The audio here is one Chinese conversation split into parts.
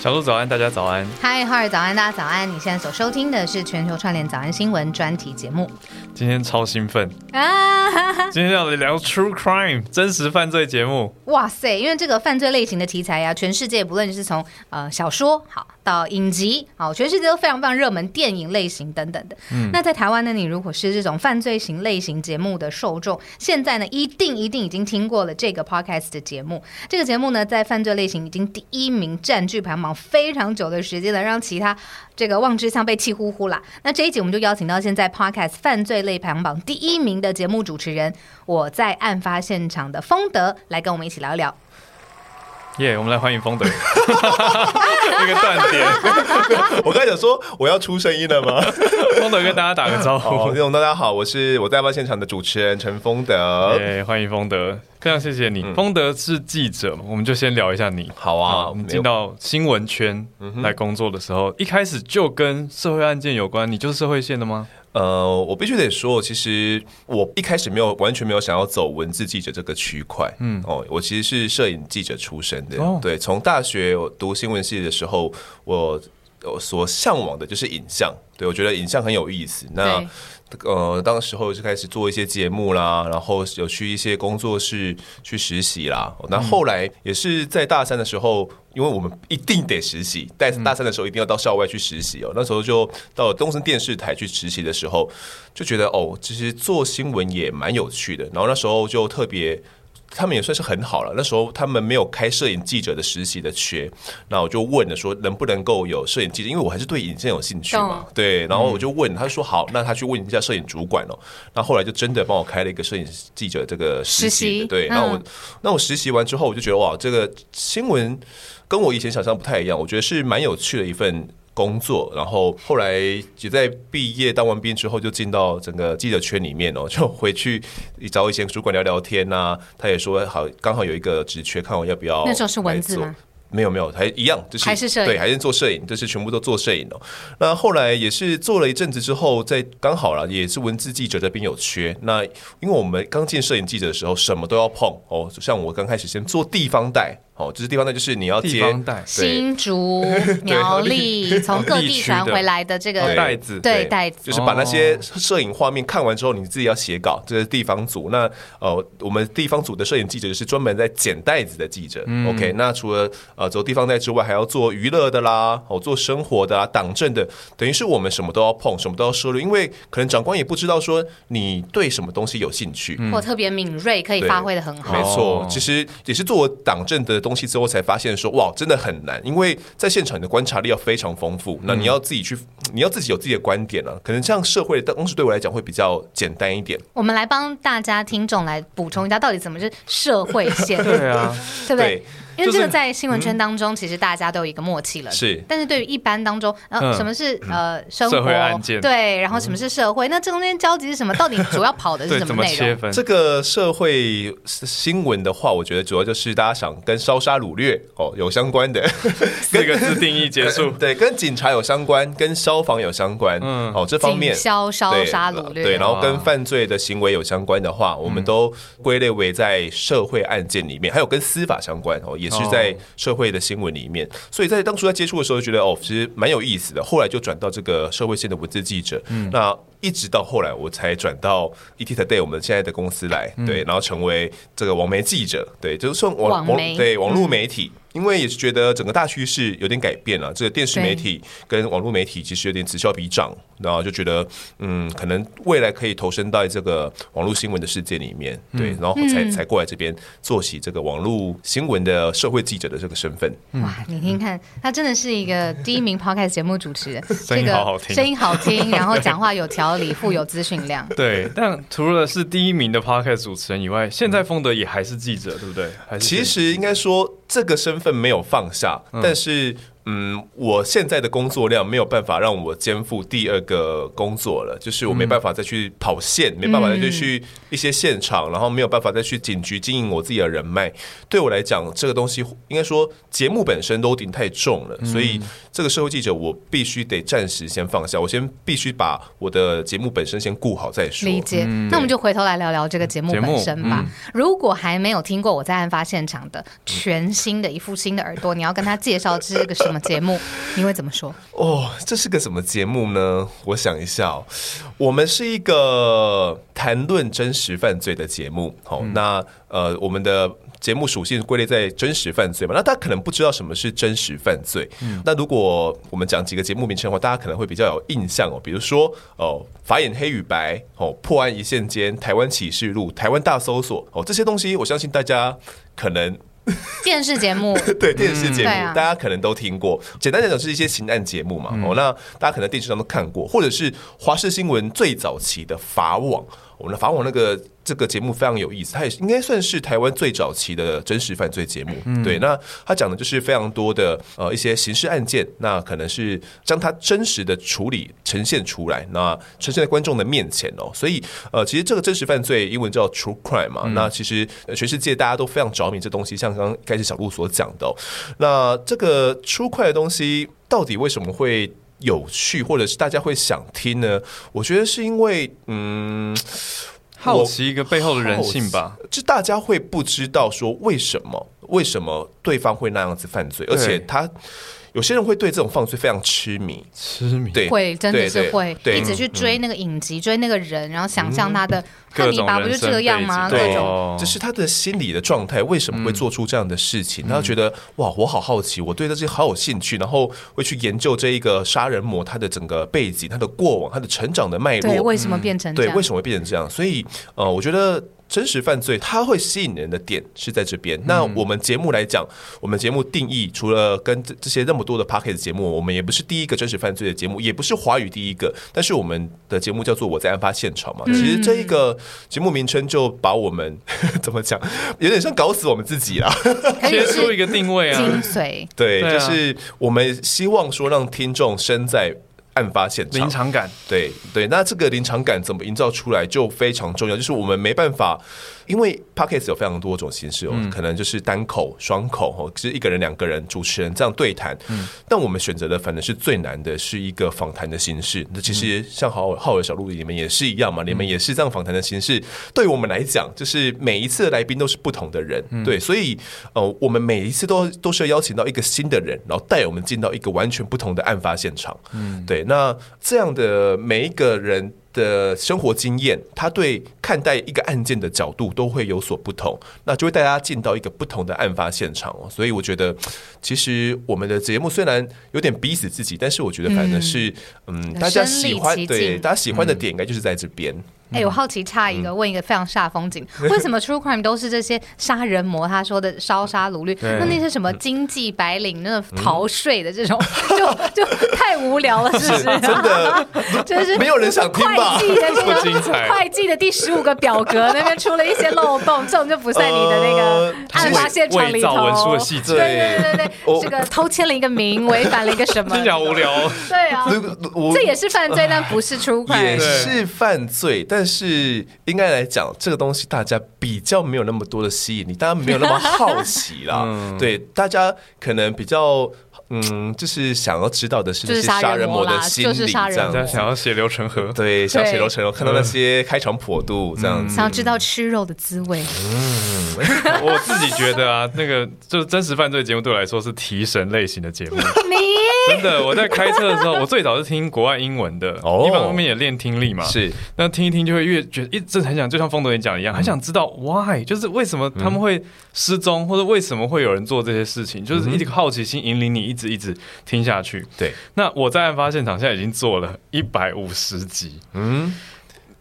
小鹿早安，大家早安。嗨，哈尔早安，大家早安。你现在所收听的是全球串联早安新闻专题节目。今天超兴奋啊！今天要聊 True Crime 真实犯罪节目。哇塞，因为这个犯罪类型的题材呀，全世界不论是从呃小说好到影集好，全世界都非常非常热门，电影类型等等的。嗯，那在台湾呢，你如果是这种犯罪型类型节目的受众，现在呢一定一定已经听过了这个 Podcast 的节目。这个节目呢，在犯罪类型已经第一名，占据排行榜非常久的时间了，让其他这个望之项被气呼呼啦。那这一集我们就邀请到现在 Podcast 犯罪类排行榜第一名的节目主持人，我在案发现场的丰德来跟我们一起聊一聊。耶，我们来欢迎丰德。那个断点，我刚才讲说我要出声音了吗？丰德跟大家打个招呼。大家好，我是我在案发现场的主持人陈丰德。耶，欢迎丰德，非常谢谢你。丰德是记者，我们就先聊一下你。好啊，我们进到新闻圈来工作的时候，一开始就跟社会案件有关，你就是社会线的吗？呃，我必须得说，其实我一开始没有完全没有想要走文字记者这个区块。嗯，哦，我其实是摄影记者出身的。对，从大学读新闻系的时候，我所向往的就是影像。对我觉得影像很有意思。那呃，当时候就开始做一些节目啦，然后有去一些工作室去实习啦。那后来也是在大三的时候，因为我们一定得实习，在大三的时候一定要到校外去实习哦。那时候就到了东森电视台去实习的时候，就觉得哦，其实做新闻也蛮有趣的。然后那时候就特别。他们也算是很好了。那时候他们没有开摄影记者的实习的缺，那我就问了说能不能够有摄影记者，因为我还是对影像有兴趣嘛。对，然后我就问，他说好，那他去问一下摄影主管哦。那后来就真的帮我开了一个摄影记者这个实习。对，那我那我实习完之后，我就觉得哇，这个新闻跟我以前想象不太一样，我觉得是蛮有趣的一份。工作，然后后来也在毕业当完兵之后，就进到整个记者圈里面哦，就回去找以前主管聊聊天呐。他也说好，刚好有一个职缺，看我要不要。那时候是文字吗？没有没有，还一样，就是还是摄影，对，还是做摄影，就是全部都做摄影哦。那后来也是做了一阵子之后，在刚好了，也是文字记者这边有缺。那因为我们刚进摄影记者的时候，什么都要碰哦，像我刚开始先做地方带。哦，就是地方呢，就是你要接新竹 苗栗从各地传回来的这个袋子，对袋子，就是把那些摄影画面看完之后，你自己要写稿。这是地方组。那呃，我们地方组的摄影记者是专门在捡袋子的记者。OK，那除了呃走地方带之外，还要做娱乐的啦，哦，做生活的啊，党政的，等于是我们什么都要碰，什么都要涉入。因为可能长官也不知道说你对什么东西有兴趣，或特别敏锐，可以发挥的很好。没错，其实也是做党政的。东西之后才发现说哇，真的很难，因为在现场你的观察力要非常丰富，那你要自己去，你要自己有自己的观点了。可能这样社会的东西对我来讲会比较简单一点。我们来帮大家听众来补充一下，到底怎么是社会线？对啊，对不对？因为这个在新闻圈当中，其实大家都有一个默契了。是，但是对于一般当中，呃，什么是呃生活案件？对，然后什么是社会？那这中间交集是什么？到底主要跑的是什么内容？这个社会新闻的话，我觉得主要就是大家想跟烧杀掳掠哦有相关的四个字定义结束。对，跟警察有相关，跟消防有相关。嗯，哦，这方面消烧杀掳掠，对，然后跟犯罪的行为有相关的话，我们都归类为在社会案件里面，还有跟司法相关哦，也是在社。会的新闻里面，所以在当初在接触的时候，觉得哦，其实蛮有意思的。后来就转到这个社会线的文字记者，那一直到后来我才转到 ET Today 我们现在的公司来，对，然后成为这个网媒记者，对，就是算网网对网络媒体。因为也是觉得整个大趋势有点改变了，这个电视媒体跟网络媒体其实有点此消彼长，然后就觉得嗯，可能未来可以投身到这个网络新闻的世界里面，对，然后才才过来这边做起这个网络新闻的社会记者的这个身份。哇，你听看，他真的是一个第一名 podcast 节目主持人，声音好好听，声音好听，然后讲话有条理，富有资讯量。对，但除了是第一名的 podcast 主持人以外，现在丰德也还是记者，对不对？还是其实应该说这个身份没有放下，但是。嗯，我现在的工作量没有办法让我肩负第二个工作了，就是我没办法再去跑线，没办法再去一些现场，然后没有办法再去警局经营我自己的人脉。对我来讲，这个东西应该说节目本身都顶太重了，所以这个社会记者我必须得暂时先放下，我先必须把我的节目本身先顾好再说。理解。那我们就回头来聊聊这个节目本身吧。如果还没有听过我在案发现场的全新的一副新的耳朵，你要跟他介绍这个什么节目，你会怎么说？哦，这是个什么节目呢？我想一下哦，我们是一个谈论真实犯罪的节目。好，那呃，我们的。节目属性归类在真实犯罪嘛？那大家可能不知道什么是真实犯罪。嗯那如果我们讲几个节目名称的话，大家可能会比较有印象哦。比如说哦，法眼黑与白哦，破案一线间，台湾启示录，台湾大搜索哦，这些东西我相信大家可能 电视节目 对电视节目大家可能都听过。简单来讲，是一些刑案节目嘛。哦，那大家可能电视上都看过，或者是华视新闻最早期的法网。我们的法网那个这个节目非常有意思，它也应该算是台湾最早期的真实犯罪节目。对，那它讲的就是非常多的呃一些刑事案件，那可能是将它真实的处理呈现出来，那呈现在观众的面前哦。所以呃，其实这个真实犯罪英文叫 True Crime 嘛，那其实全世界大家都非常着迷这东西。像刚刚开始小鹿所讲的，那这个 True Crime 的东西到底为什么会？有趣，或者是大家会想听呢？我觉得是因为，嗯，好奇一个背后的人性吧。就大家会不知道说为什么，为什么对方会那样子犯罪，而且他。有些人会对这种犯罪非常痴迷，痴迷对，会真的是会一直去追那个影集，追那个人，然后想象他的汉尼拔不就这个样吗？各种，这是他的心理的状态，为什么会做出这样的事情？他觉得哇，我好好奇，我对这些好有兴趣，然后会去研究这一个杀人魔他的整个背景、他的过往、他的成长的脉络，为什么变成对？为什么会变成这样？所以呃，我觉得。真实犯罪，它会吸引人的点是在这边。那我们节目来讲，我们节目定义除了跟这这些那么多的 p o c k e t 节目，我们也不是第一个真实犯罪的节目，也不是华语第一个。但是我们的节目叫做《我在案发现场》嘛，其实这一个节目名称就把我们 怎么讲，有点像搞死我们自己啦。切出一个定位啊，精髓对，就是我们希望说让听众身在。案发现场，临场感，对对，那这个临场感怎么营造出来就非常重要，就是我们没办法。因为 podcast 有非常多种形式哦，可能就是单口、双口哦，其实一个人、两个人主持人这样对谈。嗯，但我们选择的反正是最难的，是一个访谈的形式。那其实像浩浩尔、小鹿你们也是一样嘛，你们也是这样访谈的形式。对我们来讲，就是每一次的来宾都是不同的人，对，所以呃，我们每一次都都是要邀请到一个新的人，然后带我们进到一个完全不同的案发现场。嗯，对，那这样的每一个人。的生活经验，他对看待一个案件的角度都会有所不同，那就会带大家进到一个不同的案发现场哦。所以我觉得，其实我们的节目虽然有点逼死自己，但是我觉得反正是嗯，大家喜欢对大家喜欢的点，应该就是在这边。哎，我好奇差一个，问一个非常煞风景，为什么 True Crime 都是这些杀人魔？他说的烧杀掳掠，那那些什么经济白领，那个逃税的这种，就就太无聊了，是不是？真的，就是没有人想听吧？会计的这个会计的第十五个表格那边出了一些漏洞，这种就不在你的那个案发现场里头。文书的细节，对对对对，这个偷签了一个名，违反了一个什么？听起来无聊。对啊，这也是犯罪，但不是 True Crime，也是犯罪，但。但是应该来讲，这个东西大家比较没有那么多的吸引力，大家没有那么好奇啦。对，大家可能比较。嗯，就是想要知道的是那些杀人魔的心理，这样想要血流成河，对，想血流成河，看到那些开肠破肚这样，想要知道吃肉的滋味。嗯，我自己觉得啊，那个就是真实犯罪节目对我来说是提神类型的节目。你真的，我在开车的时候，我最早是听国外英文的，哦，一方面也练听力嘛，是，那听一听就会越觉得一直很想，就像风德也讲一样，很想知道 why，就是为什么他们会失踪，或者为什么会有人做这些事情，就是一直好奇心引领你一直。一直听下去，对。那我在案发现场现在已经做了一百五十集，嗯，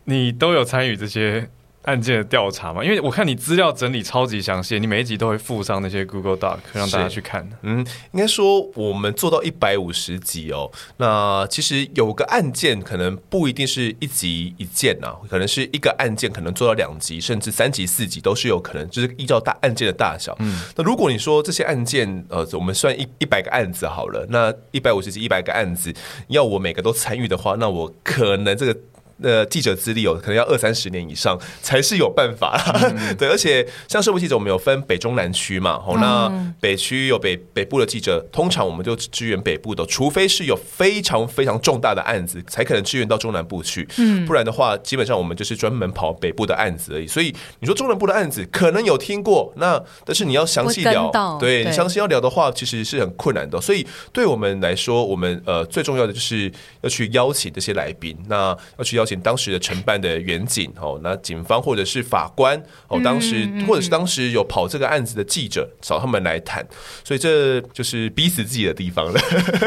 你都有参与这些。案件的调查嘛，因为我看你资料整理超级详细，你每一集都会附上那些 Google Doc 让大家去看。嗯，应该说我们做到一百五十集哦，那其实有个案件可能不一定是一集一件呐，可能是一个案件可能做到两集甚至三集四集都是有可能，就是依照大案件的大小。嗯，那如果你说这些案件呃，我们算一一百个案子好了，那一百五十集一百个案子，要我每个都参与的话，那我可能这个。呃记者资历哦，可能要二三十年以上才是有办法。对，而且像社会记者，我们有分北中南区嘛，哦，那北区有北北部的记者，通常我们就支援北部的，除非是有非常非常重大的案子，才可能支援到中南部去。嗯，不然的话，基本上我们就是专门跑北部的案子而已。所以你说中南部的案子，可能有听过，那但是你要详细聊，对你详细要聊的话，其实是很困难的。所以对我们来说，我们呃最重要的就是要去邀请这些来宾，那要去邀请当时的承办的远景哦，那警方或者是法官哦，当时或者是当时有跑这个案子的记者，找他们来谈。所以这就是逼死自己的地方了。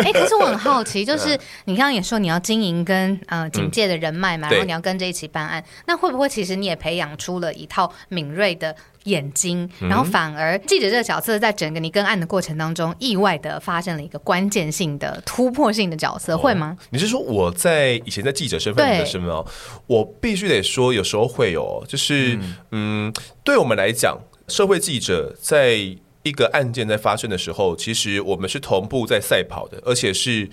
哎，可是我很好奇，就是你刚刚也说你要经营跟呃警界的人脉嘛，然后你要跟着一起办案，那会不会其实你也培养出了一套敏锐的？眼睛，然后反而记者这个角色在整个你跟案的过程当中，意外的发生了一个关键性的突破性的角色，会吗？你是说我在以前在记者身份的身份哦，我必须得说，有时候会有，就是嗯，对我们来讲，社会记者在一个案件在发生的时候，其实我们是同步在赛跑的，而且是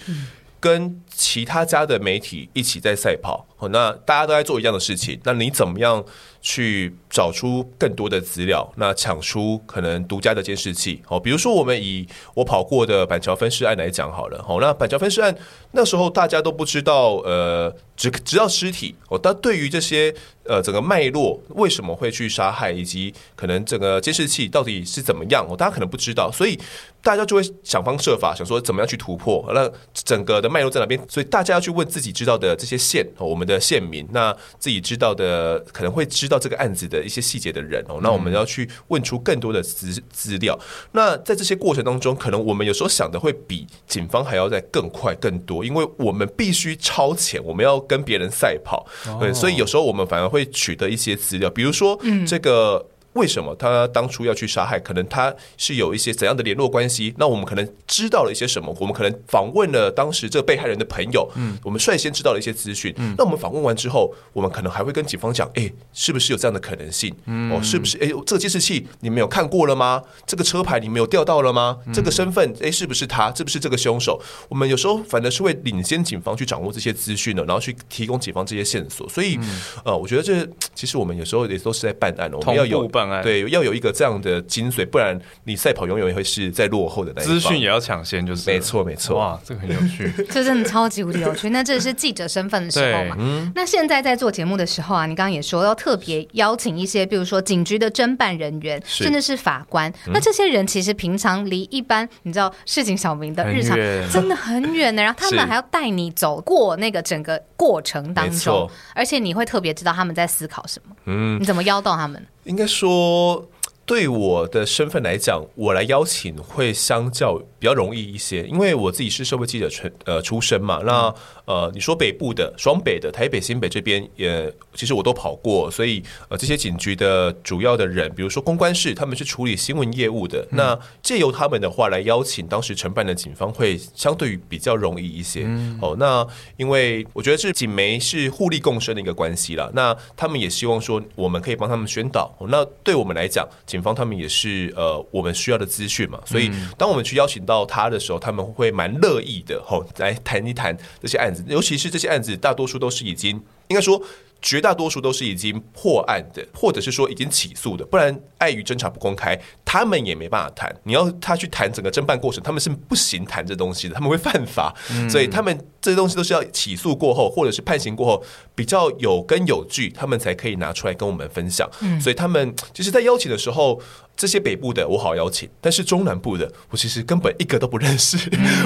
跟其他家的媒体一起在赛跑。那大家都在做一样的事情，那你怎么样？去找出更多的资料，那抢出可能独家的监视器。哦，比如说我们以我跑过的板桥分尸案来讲好了。好，那板桥分尸案那时候大家都不知道，呃，只知道尸体。哦，但对于这些呃整个脉络为什么会去杀害，以及可能整个监视器到底是怎么样，哦，大家可能不知道，所以大家就会想方设法想说怎么样去突破。那整个的脉络在哪边？所以大家要去问自己知道的这些线，我们的县民，那自己知道的可能会知。到这个案子的一些细节的人哦，那我们要去问出更多的资资料。那在这些过程当中，可能我们有时候想的会比警方还要再更快更多，因为我们必须超前，我们要跟别人赛跑。对，所以有时候我们反而会取得一些资料，比如说这个。为什么他当初要去杀害？可能他是有一些怎样的联络关系？那我们可能知道了一些什么？我们可能访问了当时这被害人的朋友，嗯，我们率先知道了一些资讯。嗯，那我们访问完之后，我们可能还会跟警方讲：，哎，是不是有这样的可能性？嗯，哦，是不是？哎，这个监视器你们有看过了吗？这个车牌你们有调到了吗？这个身份，哎，是不是他？是不是这个凶手？我们有时候反正是会领先警方去掌握这些资讯的，然后去提供警方这些线索。所以，呃，我觉得这其实我们有时候也都是在办案，我们要有。对，要有一个这样的精髓，不然你赛跑永远会是在落后的那一资讯也要抢先，就是没错没错。哇，这个很有趣，这真的超级无敌有趣。那这是记者身份的时候嘛？嗯那现在在做节目的时候啊，你刚刚也说要特别邀请一些，比如说警局的侦办人员，甚至是法官。那这些人其实平常离一般你知道市井小民的日常真的很远的，然后他们还要带你走过那个整个过程当中，而且你会特别知道他们在思考什么。嗯，你怎么邀到他们？应该说。对我的身份来讲，我来邀请会相较比较容易一些，因为我自己是社会记者出呃出身嘛。那呃，你说北部的双北的台北新北这边也其实我都跑过，所以呃这些警局的主要的人，比如说公关室，他们是处理新闻业务的，那借由他们的话来邀请当时承办的警方，会相对于比较容易一些。哦，那因为我觉得是警媒是互利共生的一个关系了，那他们也希望说我们可以帮他们宣导。那对我们来讲，警警方他们也是呃，我们需要的资讯嘛，所以当我们去邀请到他的时候，他们会蛮乐意的吼，来谈一谈这些案子，尤其是这些案子，大多数都是已经应该说。绝大多数都是已经破案的，或者是说已经起诉的，不然碍于侦查不公开，他们也没办法谈。你要他去谈整个侦办过程，他们是不行谈这东西的，他们会犯法。所以他们这些东西都是要起诉过后，或者是判刑过后，比较有根有据，他们才可以拿出来跟我们分享。所以他们其实，在邀请的时候。这些北部的我好邀请，但是中南部的我其实根本一个都不认识，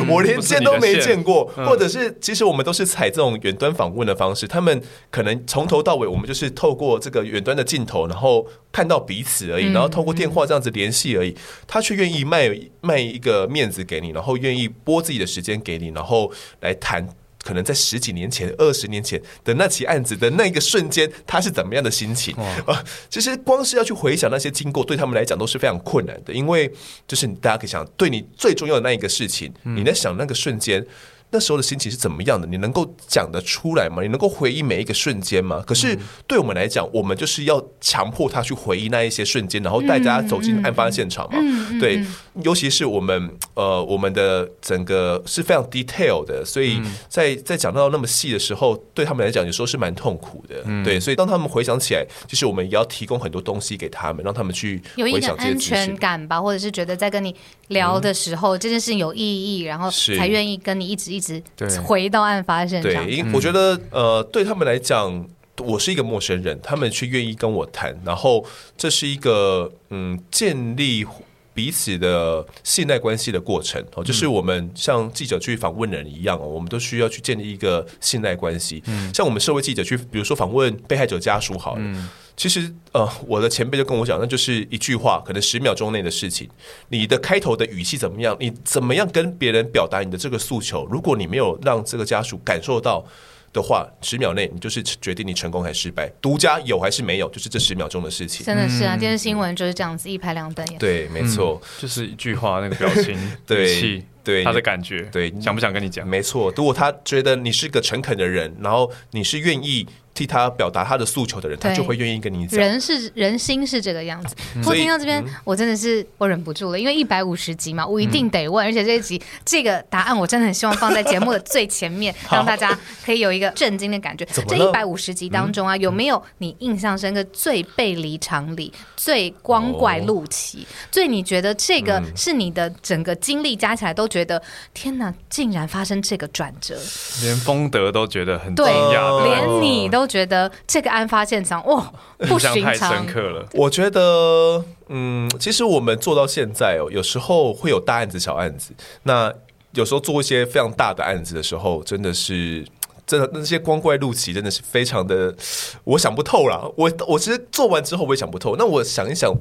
我连见都没见过，或者是其实我们都是采这种远端访问的方式，他们可能从头到尾我们就是透过这个远端的镜头，然后看到彼此而已，然后透过电话这样子联系而已，他却愿意卖卖一个面子给你，然后愿意拨自己的时间给你，然后来谈。可能在十几年前、二十年前的那起案子的那个瞬间，他是怎么样的心情啊？其实光是要去回想那些经过，对他们来讲都是非常困难的，因为就是大家可以想，对你最重要的那一个事情，你在想那个瞬间。那时候的心情是怎么样的？你能够讲得出来吗？你能够回忆每一个瞬间吗？可是对我们来讲，我们就是要强迫他去回忆那一些瞬间，然后带大家走进案发现场嘛。对，尤其是我们呃，我们的整个是非常 detail 的，所以在在讲到那么细的时候，对他们来讲有时候是蛮痛苦的。对，所以当他们回想起来，就是我们也要提供很多东西给他们，让他们去有一个安全感吧，或者是觉得在跟你聊的时候，这件事情有意义，然后才愿意跟你一直一直回到案发现场。对，我觉得呃，对他们来讲，我是一个陌生人，他们却愿意跟我谈，然后这是一个嗯，建立。彼此的信赖关系的过程哦，就是我们像记者去访问人一样哦，我们都需要去建立一个信赖关系。嗯，像我们社会记者去，比如说访问被害者家属，好了，其实呃，我的前辈就跟我讲，那就是一句话，可能十秒钟内的事情。你的开头的语气怎么样？你怎么样跟别人表达你的这个诉求？如果你没有让这个家属感受到。的话，十秒内你就是决定你成功还是失败，独家有还是没有，就是这十秒钟的事情。真的是啊，电视新闻就是这样子，一拍两瞪眼。对，没错，就是一句话，那个表情、语气，对他的感觉，对，想不想跟你讲？没错，如果他觉得你是个诚恳的人，然后你是愿意。替他表达他的诉求的人，他就会愿意跟你讲。人是人心是这个样子。我听到这边，我真的是我忍不住了，因为一百五十集嘛，我一定得问。而且这一集这个答案，我真的很希望放在节目的最前面，让大家可以有一个震惊的感觉。这一百五十集当中啊，有没有你印象深刻、最背离常理、最光怪陆奇、最你觉得这个是你的整个经历加起来都觉得天哪，竟然发生这个转折，连风德都觉得很惊讶，连你都。都觉得这个案发现场哇，不寻常，太深刻了。我觉得，嗯，其实我们做到现在哦，有时候会有大案子、小案子。那有时候做一些非常大的案子的时候，真的是，真的那些光怪陆奇，真的是非常的，我想不透了。我我其实做完之后，我也想不透。那我想一想。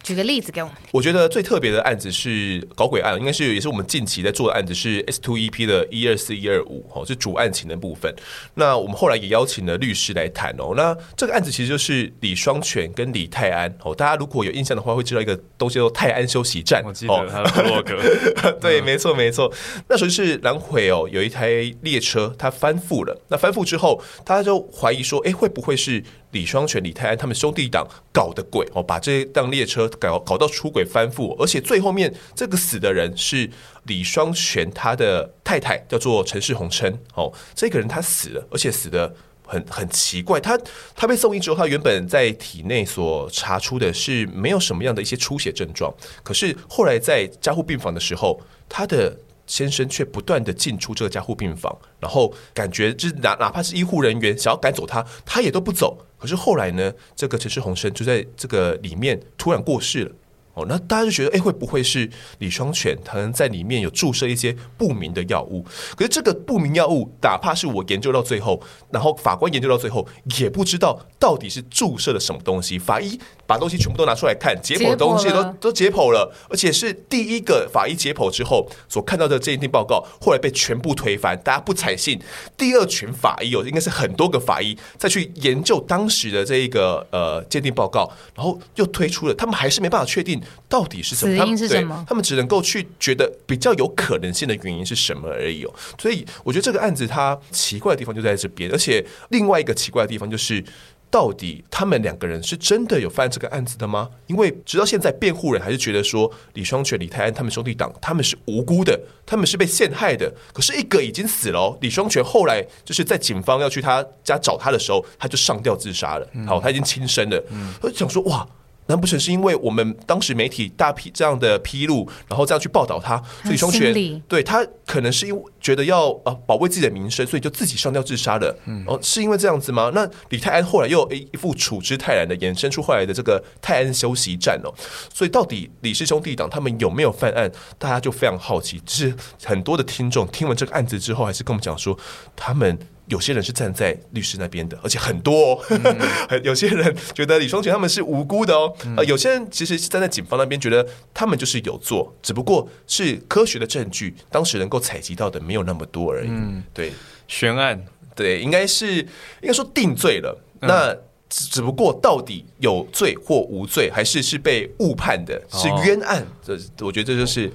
举个例子给我们。我觉得最特别的案子是搞鬼案，应该是也是我们近期在做的案子，是 S Two E P 的一二四一二五，哦，是主案情的部分。那我们后来也邀请了律师来谈哦。那这个案子其实就是李双全跟李泰安哦。大家如果有印象的话，会知道一个东西叫泰安休息站。我记得他的洛格。对，没错没错。那时候是南回哦，有一台列车它翻覆了。那翻覆之后，大家就怀疑说，哎，会不会是？李双全、李泰安他们兄弟党搞的鬼哦，把这辆列车搞搞到出轨翻覆，而且最后面这个死的人是李双全他的太太，叫做陈世红琛哦。这个人他死了，而且死的很很奇怪。他他被送医之后，他原本在体内所查出的是没有什么样的一些出血症状，可是后来在加护病房的时候，他的。先生却不断的进出这个加护病房，然后感觉就是哪哪怕是医护人员想要赶走他，他也都不走。可是后来呢，这个陈世宏生就在这个里面突然过世了。哦，那大家就觉得，哎，会不会是李双全可能在里面有注射一些不明的药物？可是这个不明药物，哪怕是我研究到最后，然后法官研究到最后，也不知道到底是注射了什么东西。法医把东西全部都拿出来看，解剖的东西都都解剖了，而且是第一个法医解剖之后所看到的鉴定报告，后来被全部推翻，大家不采信。第二群法医哦应该是很多个法医再去研究当时的这一个呃鉴定报告，然后又推出了，他们还是没办法确定。到底是什么？死因是什么？他们只能够去觉得比较有可能性的原因是什么而已哦。所以我觉得这个案子它奇怪的地方就在这边，而且另外一个奇怪的地方就是，到底他们两个人是真的有犯这个案子的吗？因为直到现在，辩护人还是觉得说李双全、李泰安他们兄弟党他们是无辜的，他们是被陷害的。可是一个已经死了，李双全后来就是在警方要去他家找他的时候，他就上吊自杀了。好，他已经轻生了。我想说，哇。难不成是因为我们当时媒体大批这样的披露，然后这样去报道他，所以双全对他可能是因为觉得要呃保卫自己的名声，所以就自己上吊自杀了。嗯哦，是因为这样子吗？那李泰安后来又一副处之泰然的，衍生出后来的这个泰安休息站哦。所以到底李氏兄弟党他们有没有犯案？大家就非常好奇。只是很多的听众听完这个案子之后，还是跟我们讲说他们。有些人是站在律师那边的，而且很多哦。有些人觉得李双全他们是无辜的哦。呃，有些人其实是站在警方那边，觉得他们就是有做，只不过是科学的证据当时能够采集到的没有那么多而已。嗯，对，悬案，对，应该是应该说定罪了。那只不过到底有罪或无罪，还是是被误判的，是冤案？这我觉得这就是。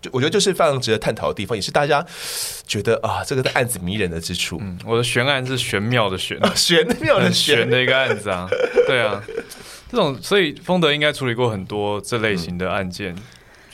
就我觉得就是非常值得探讨的地方，也是大家觉得啊，这个的案子迷人的之处。嗯，我的悬案是玄妙的悬，玄妙的玄。的一个案子啊，对啊，这种所以丰德应该处理过很多这类型的案件，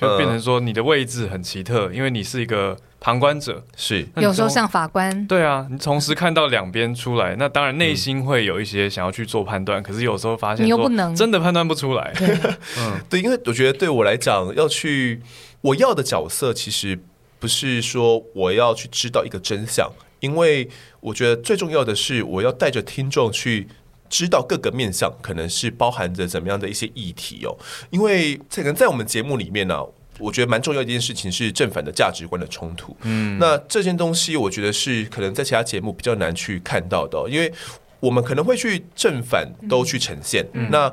就变成说你的位置很奇特，因为你是一个旁观者，是。有时候像法官，对啊，你同时看到两边出来，那当然内心会有一些想要去做判断，可是有时候发现你又不能真的判断不出来，嗯，对，因为我觉得对我来讲要去。我要的角色其实不是说我要去知道一个真相，因为我觉得最重要的是我要带着听众去知道各个面向，可能是包含着怎么样的一些议题哦。因为可能在我们节目里面呢，我觉得蛮重要一件事情是正反的价值观的冲突。嗯，那这件东西我觉得是可能在其他节目比较难去看到的，因为我们可能会去正反都去呈现。嗯那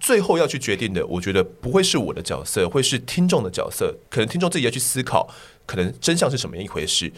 最后要去决定的，我觉得不会是我的角色，会是听众的角色。可能听众自己要去思考，可能真相是什么一回事。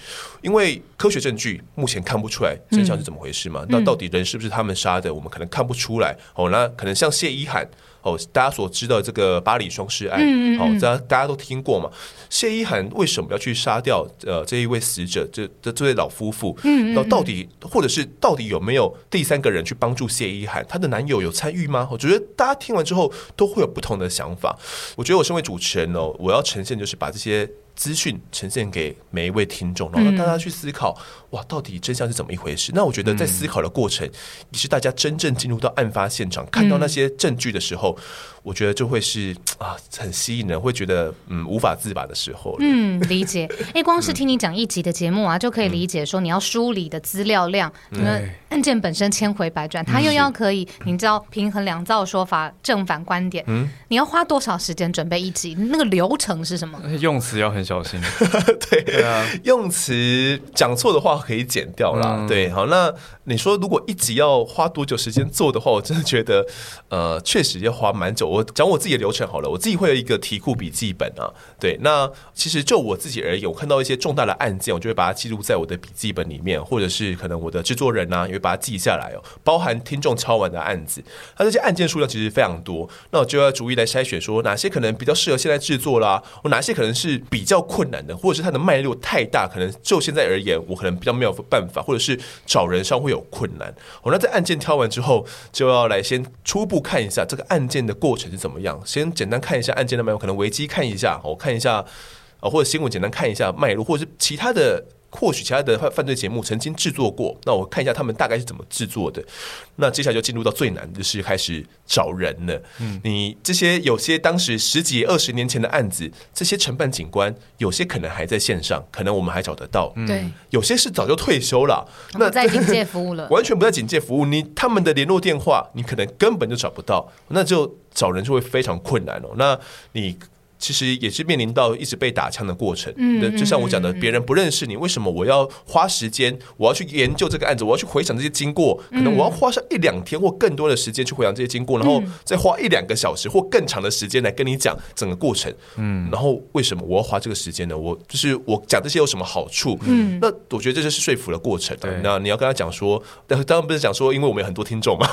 因为科学证据目前看不出来真相是怎么回事嘛？那到底人是不是他们杀的？我们可能看不出来。哦，那可能像谢依涵。哦，大家所知道这个巴黎双尸案，好，大家大家都听过嘛？谢依涵为什么要去杀掉呃这一位死者？这这这位老夫妇，嗯，那到底或者是到底有没有第三个人去帮助谢依涵？她的男友有参与吗？我觉得大家听完之后都会有不同的想法。我觉得我身为主持人哦，我要呈现就是把这些。资讯呈现给每一位听众，然后让大家去思考，哇，到底真相是怎么一回事？那我觉得在思考的过程，也是大家真正进入到案发现场，看到那些证据的时候。我觉得就会是啊，很吸引人，会觉得嗯无法自拔的时候。嗯，理解。哎，光是听你讲一集的节目啊，就可以理解说你要梳理的资料量，因为案件本身千回百转，他又要可以，你知道平衡两造说法、正反观点，嗯，你要花多少时间准备一集？那个流程是什么？用词要很小心。对啊，用词讲错的话可以剪掉啦。对，好，那你说如果一集要花多久时间做的话，我真的觉得呃，确实要花蛮久。我讲我自己的流程好了，我自己会有一个题库笔记本啊。对，那其实就我自己而言，我看到一些重大的案件，我就会把它记录在我的笔记本里面，或者是可能我的制作人呢也会把它记下来哦。包含听众敲完的案子，那这些案件数量其实非常多，那我就要逐一来筛选，说哪些可能比较适合现在制作啦，我哪些可能是比较困难的，或者是它的脉络太大，可能就现在而言，我可能比较没有办法，或者是找人上会有困难。哦，那在案件挑完之后，就要来先初步看一下这个案件的过程。是怎么样？先简单看一下案件的脉络，可能维基看一下，我看一下啊，或者新闻简单看一下脉络，或者是其他的，或许其他的犯犯罪节目曾经制作过，那我看一下他们大概是怎么制作的。那接下来就进入到最难的是开始找人了。嗯，你这些有些当时十几二十年前的案子，这些承办警官有些可能还在线上，可能我们还找得到。对，有些是早就退休了，那在警戒服务了，完全不在警戒服务。你他们的联络电话，你可能根本就找不到，那就找人就会非常困难哦。那你。其实也是面临到一直被打枪的过程，嗯，就像我讲的，别人不认识你，为什么我要花时间，我要去研究这个案子，我要去回想这些经过，可能我要花上一两天或更多的时间去回想这些经过，然后再花一两个小时或更长的时间来跟你讲整个过程，嗯，然后为什么我要花这个时间呢？我就是我讲这些有什么好处？嗯，那我觉得这就是说服的过程。那你要跟他讲说，当然不是讲说，因为我们有很多听众嘛，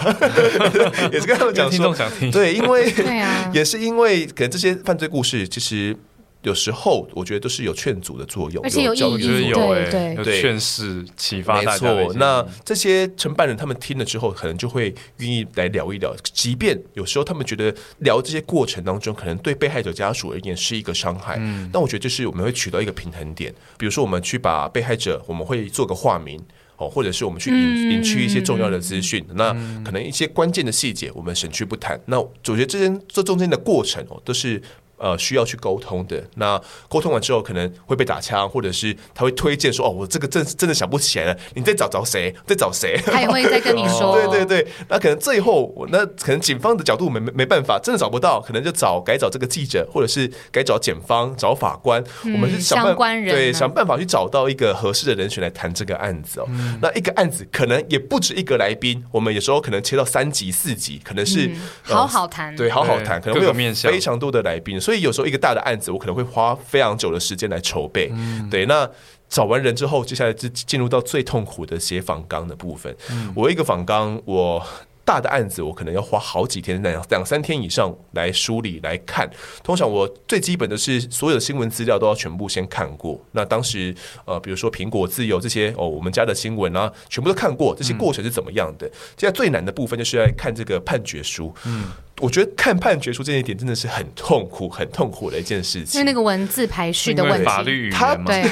也是跟他们讲说，想听，对，因为对啊，也是因为可能这些犯罪故事。其实有时候我觉得都是有劝阻的作用，而且有教育，有对对劝示启发。没错，那这些承办人他们听了之后，可能就会愿意来聊一聊。即便有时候他们觉得聊这些过程当中，可能对被害者家属而言是一个伤害。嗯，但我觉得就是我们会取到一个平衡点。比如说，我们去把被害者，我们会做个化名哦，或者是我们去隐隐去一些重要的资讯。那可能一些关键的细节，我们省去不谈。那我觉得这些这中间的过程哦，都是。呃，需要去沟通的。那沟通完之后，可能会被打枪，或者是他会推荐说：“哦，我这个真真的想不起来了，你再找找谁？再找谁？” 他也会再跟你说。对对对，那可能最后，那 可能警方的角度没没没办法，真的找不到，可能就找改找这个记者，或者是改找检方、找法官。我们是想办对想办法去找到一个合适的人选来谈这个案子哦。那一个案子可能也不止一个来宾，我们有时候可能切到三级、四级，可能是好好谈，对，好好谈，可能会有非常多的来宾。所以有时候一个大的案子，我可能会花非常久的时间来筹备。对，那找完人之后，接下来就进入到最痛苦的写访纲的部分。我一个访纲，我。大的案子，我可能要花好几天、两两三天以上来梳理来看。通常我最基本的是所有的新闻资料都要全部先看过。那当时呃，比如说苹果、自由这些哦，我们家的新闻啊，全部都看过，这些过程是怎么样的？现在最难的部分就是来看这个判决书。嗯。我觉得看判决书这一点真的是很痛苦、很痛苦的一件事情，因为那个文字排序的问题，法律语言对，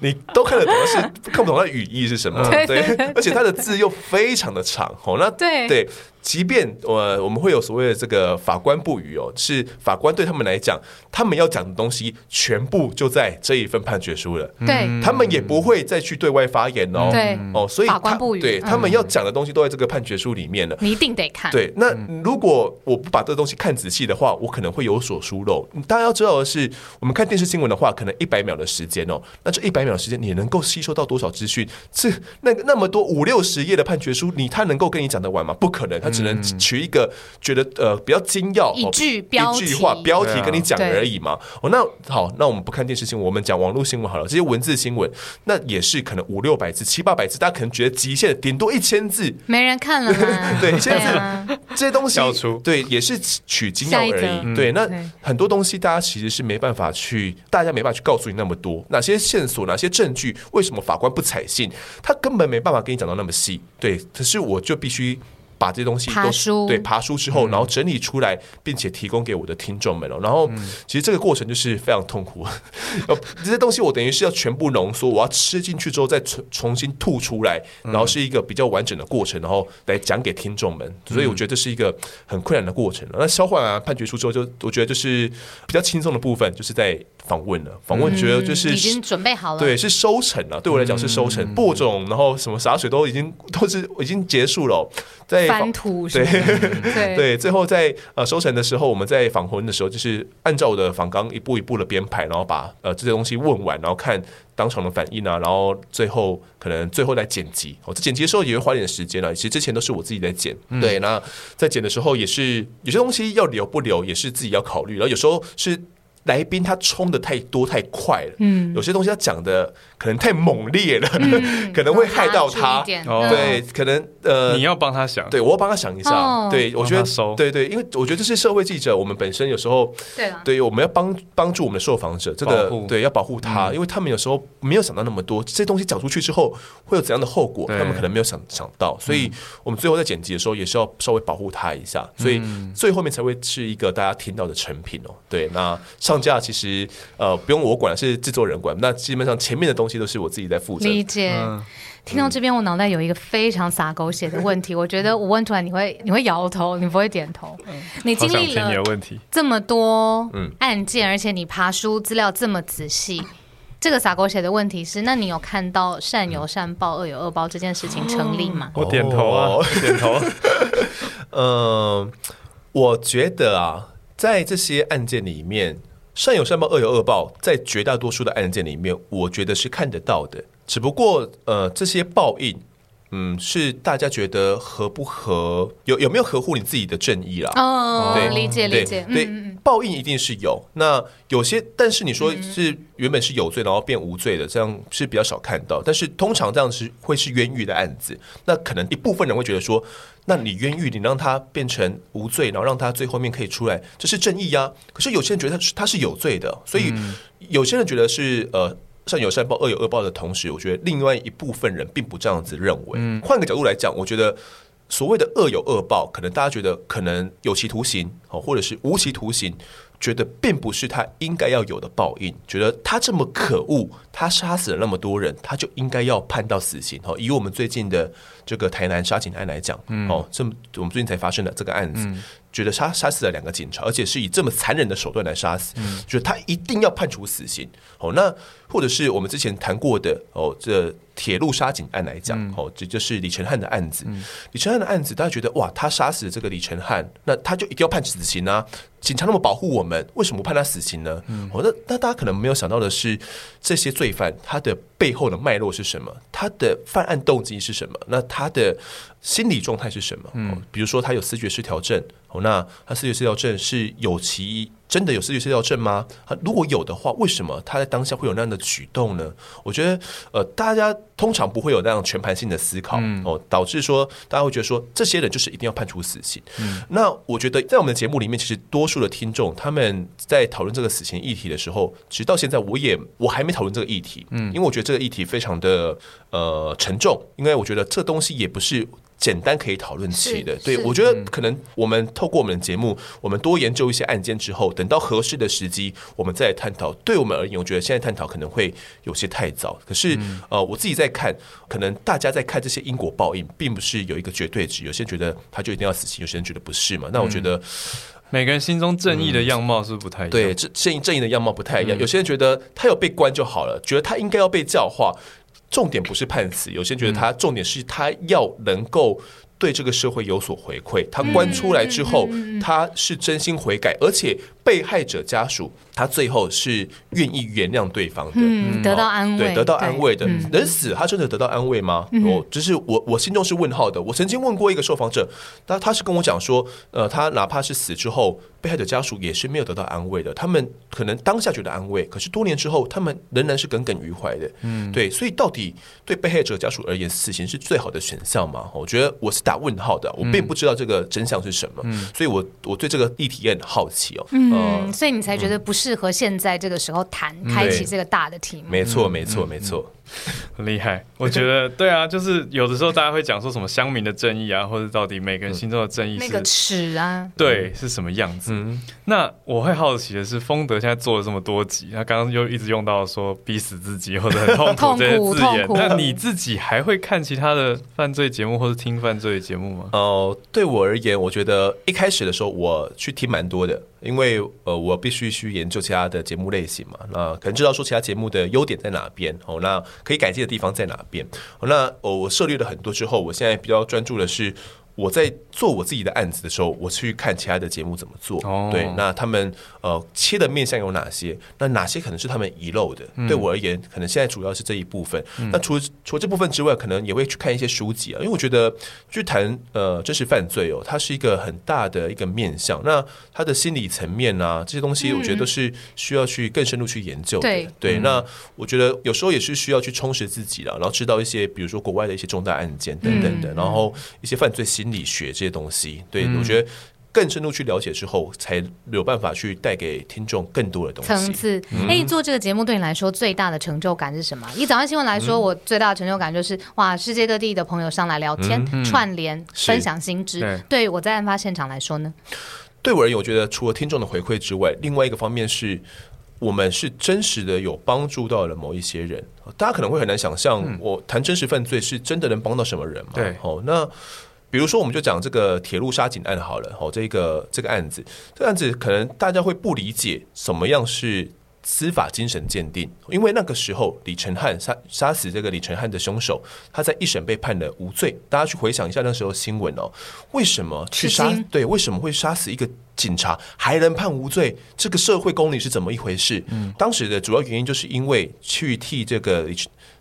你都看得懂，但是看不懂它的语义是什么，对，而且它的字又非常的长，哦，那对。对。即便我我们会有所谓的这个法官不语哦，是法官对他们来讲，他们要讲的东西全部就在这一份判决书了。对，他们也不会再去对外发言哦。对，哦，所以法官不语，对他们要讲的东西都在这个判决书里面了。你一定得看。对，那如果我不把这个东西看仔细的话，我可能会有所疏漏。大家要知道的是，我们看电视新闻的话，可能一百秒的时间哦，那这一百秒时间你能够吸收到多少资讯？这那个那么多五六十页的判决书，你他能够跟你讲得完吗？不可能，他只能取一个。觉得呃比较精要一句标一句话标题跟你讲而已嘛。哦，那好，那我们不看电视新闻，我们讲网络新闻好了。这些文字新闻，那也是可能五六百字、七八百字，大家可能觉得极限顶多一千字，没人看了。对，一千字这些东西，对，也是取精要而已。对，那很多东西大家其实是没办法去，大家没办法去告诉你那么多哪些线索、哪些证据，为什么法官不采信，他根本没办法跟你讲到那么细。对，可是我就必须。把这些东西都对爬书之后，然后整理出来，并且提供给我的听众们了。然后，其实这个过程就是非常痛苦。这些东西我等于是要全部浓缩，我要吃进去之后再重重新吐出来，然后是一个比较完整的过程，然后来讲给听众们。所以我觉得这是一个很困难的过程。那消化完判决书之后，就我觉得就是比较轻松的部分，就是在访问了。访问觉得就是已经准备好了，对，是收成了。对我来讲是收成，播种，然后什么洒水都已经都是已经结束了，在。翻图对对 对，最后在呃收成的时候，我们在访婚的时候，就是按照我的访纲一步一步的编排，然后把呃这些东西问完，然后看当场的反应啊，然后最后可能最后再剪辑。哦，这剪辑的时候也会花点时间了。其实之前都是我自己在剪，对。那在剪的时候，也是有些东西要留不留，也是自己要考虑。然后有时候是。来宾他冲的太多太快了，嗯，有些东西他讲的可能太猛烈了，可能会害到他，对，可能呃，你要帮他想，对我要帮他想一下，对我觉得，对对，因为我觉得这是社会记者，我们本身有时候，对，对，我们要帮帮助我们的受访者，这个对要保护他，因为他们有时候没有想到那么多，这些东西讲出去之后会有怎样的后果，他们可能没有想想到，所以我们最后在剪辑的时候也是要稍微保护他一下，所以最后面才会是一个大家听到的成品哦，对，那上。上架其实呃不用我管，是制作人管。那基本上前面的东西都是我自己在负责。理解。听到这边，我脑袋有一个非常洒狗血的问题，我觉得我问出来你会你会摇头，你不会点头。你经历了这么多案件，而且你爬书资料这么仔细，这个洒狗血的问题是：那你有看到善有善报，恶有恶报这件事情成立吗？我点头啊，点头。嗯，我觉得啊。在这些案件里面，善有善报，恶有恶报，在绝大多数的案件里面，我觉得是看得到的。只不过，呃，这些报应。嗯，是大家觉得合不合？有有没有合乎你自己的正义啦？哦，对，理解理解。对，报应一定是有。那有些，但是你说是原本是有罪，然后变无罪的，这样是比较少看到。但是通常这样是会是冤狱的案子。那可能一部分人会觉得说，那你冤狱，你让他变成无罪，然后让他最后面可以出来，这是正义呀。可是有些人觉得他是他是有罪的，所以有些人觉得是呃。善有善报，恶有恶报的同时，我觉得另外一部分人并不这样子认为。换个角度来讲，我觉得所谓的恶有恶报，可能大家觉得可能有期徒刑哦，或者是无期徒刑，觉得并不是他应该要有的报应。觉得他这么可恶，他杀死了那么多人，他就应该要判到死刑。哦，以我们最近的这个台南杀警案来讲，嗯哦，这么我们最近才发生的这个案子。觉得杀杀死了两个警察，而且是以这么残忍的手段来杀死，嗯觉得他一定要判处死刑。哦，那或者是我们之前谈过的哦，这铁路杀警案来讲，哦，这就是李承汉的案子。李承汉的案子，大家觉得哇，他杀死了这个李承汉，那他就一定要判死刑啊？警察那么保护我们，为什么不判他死刑呢？哦，那那大家可能没有想到的是，这些罪犯他的背后的脉络是什么？他的犯案动机是什么？那他的心理状态是什么？嗯，比如说他有思觉失调症。哦，那他思觉失调症是有其。真的有视觉失调症吗？啊，如果有的话，为什么他在当下会有那样的举动呢？我觉得，呃，大家通常不会有那样全盘性的思考哦，导致说大家会觉得说，这些人就是一定要判处死刑。嗯那我觉得，在我们的节目里面，其实多数的听众他们在讨论这个死刑议题的时候，直到现在，我也我还没讨论这个议题，嗯，因为我觉得这个议题非常的呃沉重，因为我觉得这东西也不是。简单可以讨论起的，对我觉得可能我们透过我们的节目，我们多研究一些案件之后，等到合适的时机，我们再来探讨。对我们而言，我觉得现在探讨可能会有些太早。可是，呃，我自己在看，可能大家在看这些因果报应，并不是有一个绝对值。有些人觉得他就一定要死刑，有些人觉得不是嘛？那我觉得每个人心中正义的样貌是不太一样。对，正正义正义的样貌不太一样。有些人觉得他有被关就好了，觉得他应该要被教化。重点不是判死，有些人觉得他重点是他要能够。对这个社会有所回馈，他关出来之后，他是真心悔改，而且被害者家属他最后是愿意原谅对方的，嗯，得到安慰，对，得到安慰的。人死，他真的得到安慰吗？我就是我，我心中是问号的。我曾经问过一个受访者，他他是跟我讲说，呃，他哪怕是死之后。被害者家属也是没有得到安慰的，他们可能当下觉得安慰，可是多年之后，他们仍然是耿耿于怀的。嗯，对，所以到底对被害者家属而言，死刑是最好的选项吗？我觉得我是打问号的，我并不知道这个真相是什么，所以我我对这个议题也很好奇哦。嗯，所以你才觉得不适合现在这个时候谈，开启这个大的题目。没错，没错，没错。很厉害，我觉得对啊，就是有的时候大家会讲说什么乡民的正义啊，或者到底每个人心中的正义那个尺啊，对，是什么样子？那我会好奇的是，丰德现在做了这么多集，他刚刚又一直用到说逼死自己或者很痛苦这些字眼，那你自己还会看其他的犯罪节目或者听犯罪节目吗？哦，对我而言，我觉得一开始的时候我去听蛮多的。因为呃，我必须去研究其他的节目类型嘛，那可能知道说其他节目的优点在哪边哦，那可以改进的地方在哪边。那我涉猎了很多之后，我现在比较专注的是。我在做我自己的案子的时候，我去看其他的节目怎么做。对，那他们呃切的面向有哪些？那哪些可能是他们遗漏的？对我而言，可能现在主要是这一部分。那除除了这部分之外，可能也会去看一些书籍啊，因为我觉得去谈呃真实犯罪哦，它是一个很大的一个面向。那它的心理层面啊，这些东西，我觉得都是需要去更深入去研究的。对，那我觉得有时候也是需要去充实自己了，然后知道一些比如说国外的一些重大案件等等的，然后一些犯罪心。心理学这些东西，对我觉得更深入去了解之后，才有办法去带给听众更多的东西。层次，哎，做这个节目对你来说最大的成就感是什么？以早上新闻来说，我最大的成就感就是哇，世界各地的朋友上来聊天、串联、分享新知。对我在案发现场来说呢，对我而言，我觉得除了听众的回馈之外，另外一个方面是我们是真实的有帮助到了某一些人。大家可能会很难想象，我谈真实犯罪是真的能帮到什么人吗？对，哦，那。比如说，我们就讲这个铁路杀警案好了，哦，这个这个案子，这个案子可能大家会不理解什么样是司法精神鉴定，因为那个时候李承汉杀杀死这个李承汉的凶手，他在一审被判了无罪。大家去回想一下那时候新闻哦，为什么去杀？对，为什么会杀死一个警察还能判无罪？这个社会公理是怎么一回事？嗯，当时的主要原因就是因为去替这个。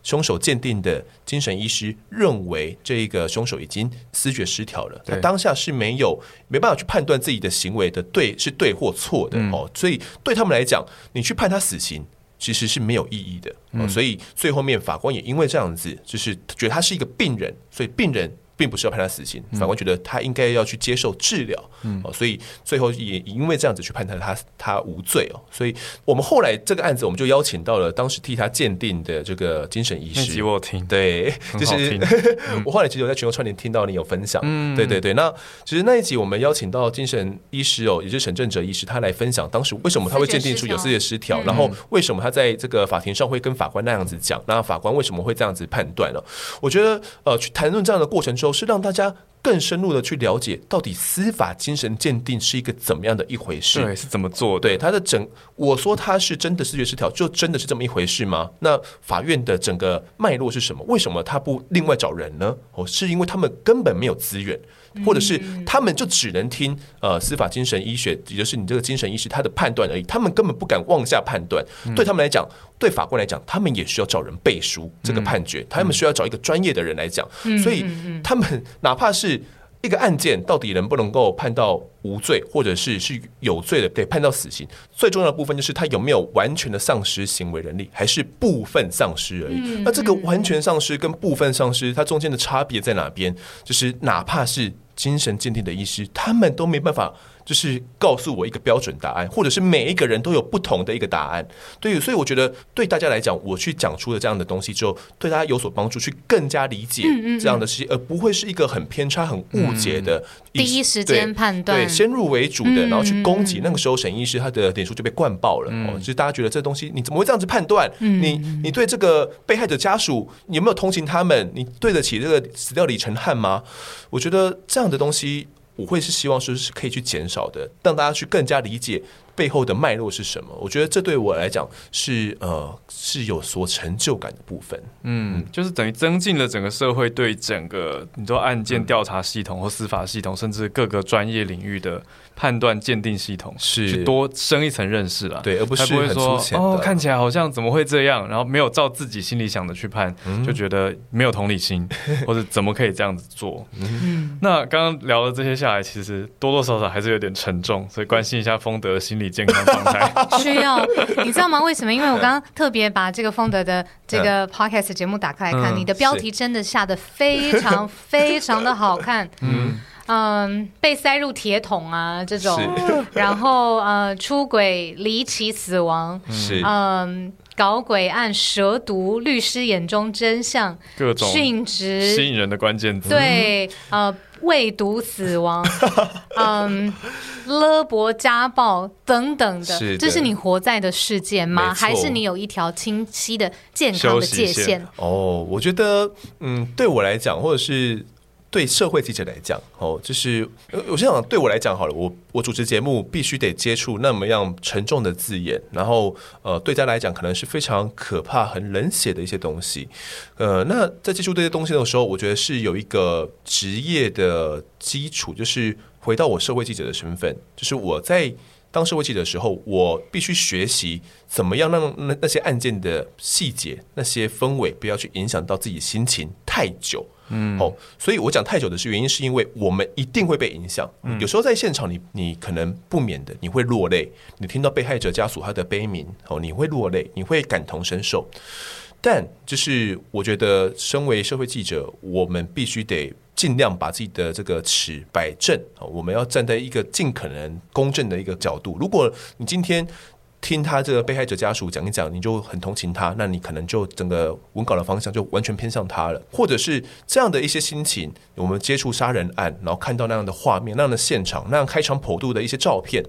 凶手鉴定的精神医师认为，这个凶手已经思觉失调了。他当下是没有没办法去判断自己的行为的对是对或错的哦，所以对他们来讲，你去判他死刑其实是没有意义的。所以最后面法官也因为这样子，就是觉得他是一个病人，所以病人。并不是要判他死刑，法官觉得他应该要去接受治疗，哦，所以最后也因为这样子去判断他他无罪哦，所以我们后来这个案子我们就邀请到了当时替他鉴定的这个精神医师，我听，对，就是 我后来其实我在群友串联听到你有分享，对对对，那其实那一集我们邀请到精神医师哦，也就是沈正哲医师，他来分享当时为什么他会鉴定出有视觉失调，然后为什么他在这个法庭上会跟法官那样子讲，那法官为什么会这样子判断呢？我觉得呃，去谈论这样的过程中。都是让大家更深入的去了解，到底司法精神鉴定是一个怎么样的一回事？对，是怎么做？对，他的整，我说他是真的视觉失调，就真的是这么一回事吗？那法院的整个脉络是什么？为什么他不另外找人呢？哦，是因为他们根本没有资源。或者是他们就只能听呃司法精神医学，也就是你这个精神医师他的判断而已，他们根本不敢妄下判断。对他们来讲，对法官来讲，他们也需要找人背书这个判决，他们需要找一个专业的人来讲。所以他们哪怕是一个案件到底能不能够判到无罪，或者是是有罪的，得判到死刑。最重要的部分就是他有没有完全的丧失行为能力，还是部分丧失而已。那这个完全丧失跟部分丧失，它中间的差别在哪边？就是哪怕是精神鉴定的医师，他们都没办法。就是告诉我一个标准答案，或者是每一个人都有不同的一个答案。对，所以我觉得对大家来讲，我去讲出了这样的东西之后，对大家有所帮助，去更加理解这样的事情，而不会是一个很偏差、很误解的第一时间判断，对，先入为主的，然后去攻击。那个时候，沈医师他的脸书就被灌爆了。哦，就是大家觉得这东西你怎么会这样子判断？你你对这个被害者家属有没有同情他们？你对得起这个死掉李成汉吗？我觉得这样的东西。我会是希望说是可以去减少的，让大家去更加理解。背后的脉络是什么？我觉得这对我来讲是呃是有所成就感的部分。嗯，就是等于增进了整个社会对整个你说案件调查系统或司法系统，甚至各个专业领域的判断鉴定系统，是多深一层认识了。对，而不是不会说哦，看起来好像怎么会这样，然后没有照自己心里想的去判，就觉得没有同理心，或者怎么可以这样子做？嗯，那刚刚聊了这些下来，其实多多少少还是有点沉重，所以关心一下丰德的心理。健康状态 需要，你知道吗？为什么？因为我刚刚特别把这个丰德的这个 podcast 节目打开来看，你的标题真的下的非常非常的好看。嗯嗯，被塞入铁桶啊这种，然后呃出轨离奇死亡，是。嗯搞鬼案蛇毒律师眼中真相，各种殉职。吸引人的关键字，对呃。未毒死亡，嗯，勒博家暴等等的，这是你活在的世界吗？还是你有一条清晰的健康的界限？哦，我觉得，嗯，对我来讲，或者是。对社会记者来讲，哦，就是我想对我来讲好了，我我主持节目必须得接触那么样沉重的字眼，然后呃，对家来讲可能是非常可怕、很冷血的一些东西。呃，那在接触这些东西的时候，我觉得是有一个职业的基础，就是回到我社会记者的身份，就是我在当社会记者的时候，我必须学习怎么样让那那些案件的细节、那些氛围不要去影响到自己心情太久。嗯，哦，所以我讲太久的是原因，是因为我们一定会被影响。有时候在现场，你你可能不免的你会落泪，你听到被害者家属他的悲鸣，哦，你会落泪，你会感同身受。但就是我觉得，身为社会记者，我们必须得尽量把自己的这个尺摆正，我们要站在一个尽可能公正的一个角度。如果你今天。听他这个被害者家属讲一讲，你就很同情他，那你可能就整个文稿的方向就完全偏向他了，或者是这样的一些心情。我们接触杀人案，然后看到那样的画面、那样的现场、那样开肠破肚的一些照片、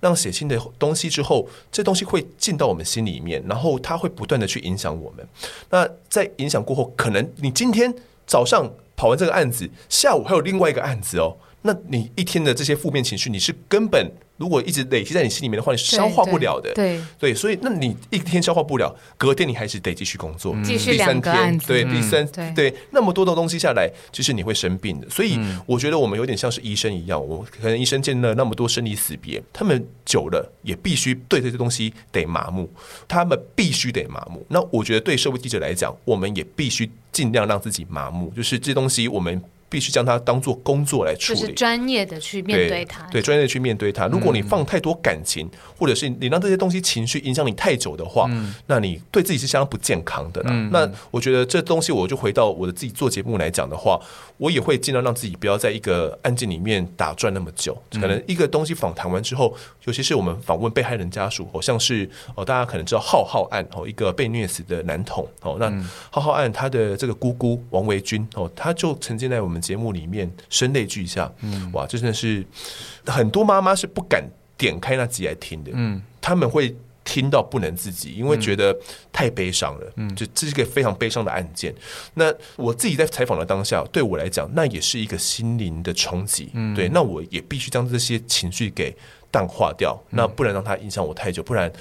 那样血腥的东西之后，这东西会进到我们心里面，然后它会不断的去影响我们。那在影响过后，可能你今天早上跑完这个案子，下午还有另外一个案子哦，那你一天的这些负面情绪，你是根本。如果一直累积在你心里面的话，你是消化不了的。对对，所以那你一天消化不了，隔天你还是得继续工作。继续两个案子，对第三对那么多的东西下来，其实你会生病的。所以我觉得我们有点像是医生一样，我可能医生见了那么多生离死别，他们久了也必须对这些东西得麻木，他们必须得麻木。那我觉得对社会记者来讲，我们也必须尽量让自己麻木，就是这东西我们。必须将它当做工作来处理，就是专业的去面对它。对，专业的去面对它。如果你放太多感情，或者是你让这些东西情绪影响你太久的话，那你对自己是相当不健康的。那我觉得这东西，我就回到我的自己做节目来讲的话，我也会尽量让自己不要在一个案件里面打转那么久。可能一个东西访谈完之后，尤其是我们访问被害人家属，好像是哦，大家可能知道浩浩案哦，一个被虐死的男童哦，那浩浩案他的这个姑姑王维君哦，他就曾经在我们。节目里面声泪俱下，嗯，哇，真的是很多妈妈是不敢点开那集来听的，嗯，他们会听到不能自己，因为觉得太悲伤了，嗯，就这是一个非常悲伤的案件。那我自己在采访的当下，对我来讲，那也是一个心灵的冲击，嗯，对，那我也必须将这些情绪给淡化掉，那不能让它影响我太久，不然。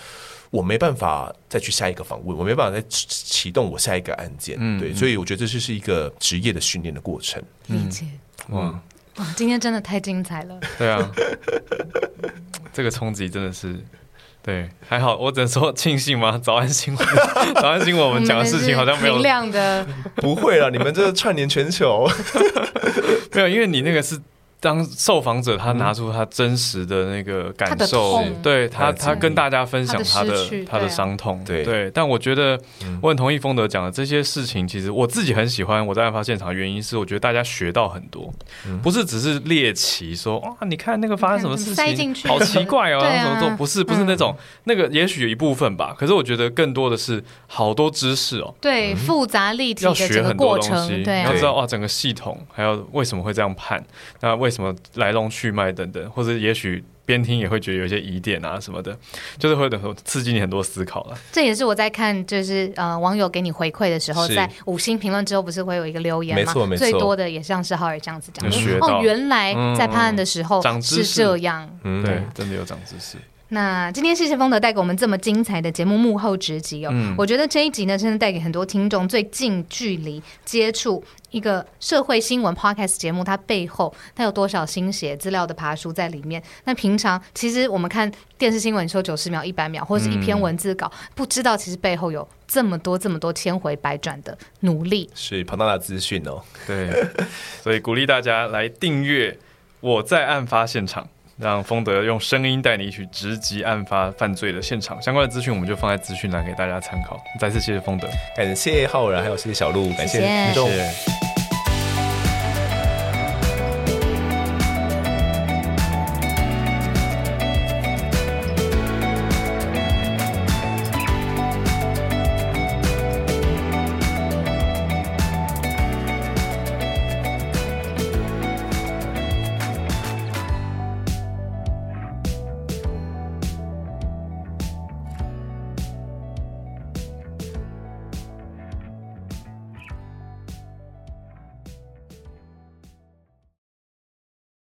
我没办法再去下一个访问，我没办法再启动我下一个案件，对，所以我觉得这就是一个职业的训练的过程。理解，哇哇，今天真的太精彩了。对啊，这个冲击真的是。对，还好，我只能说庆幸吗？早安新闻，早安新闻，我们讲的事情好像没有的，不会了，你们这串联全球，没有，因为你那个是。当受访者他拿出他真实的那个感受，对他他跟大家分享他的他的伤痛，对。对。但我觉得我很同意丰德讲的这些事情，其实我自己很喜欢我在案发现场，原因是我觉得大家学到很多，不是只是猎奇说啊，你看那个发生什么事情，好奇怪哦，怎么做？不是不是那种那个，也许有一部分吧。可是我觉得更多的是好多知识哦，对复杂立体要学很多东西，对，要知道哇，整个系统还有为什么会这样判，那为为什么来龙去脉等等，或者也许边听也会觉得有一些疑点啊什么的，就是会很刺激你很多思考了。这也是我在看，就是呃网友给你回馈的时候，在五星评论之后，不是会有一个留言吗？没错没错，最多的也像是浩尔这样子讲，哦，原来在判案的时候是这样，对，真的有长知识。那今天谢谢丰德带给我们这么精彩的节目幕后直击哦，我觉得这一集呢，真的带给很多听众最近距离接触一个社会新闻 podcast 节目，它背后它有多少心血资料的爬书在里面。那平常其实我们看电视新闻说九十秒、一百秒或者是一篇文字稿，不知道其实背后有这么多、这么多千回百转的努力，是庞大的资讯哦。对，所以鼓励大家来订阅《我在案发现场》。让丰德用声音带你去直击案发犯罪的现场，相关的资讯我们就放在资讯栏给大家参考。再次谢谢丰德，感谢浩然，还有谢谢小鹿，感谢谢谢。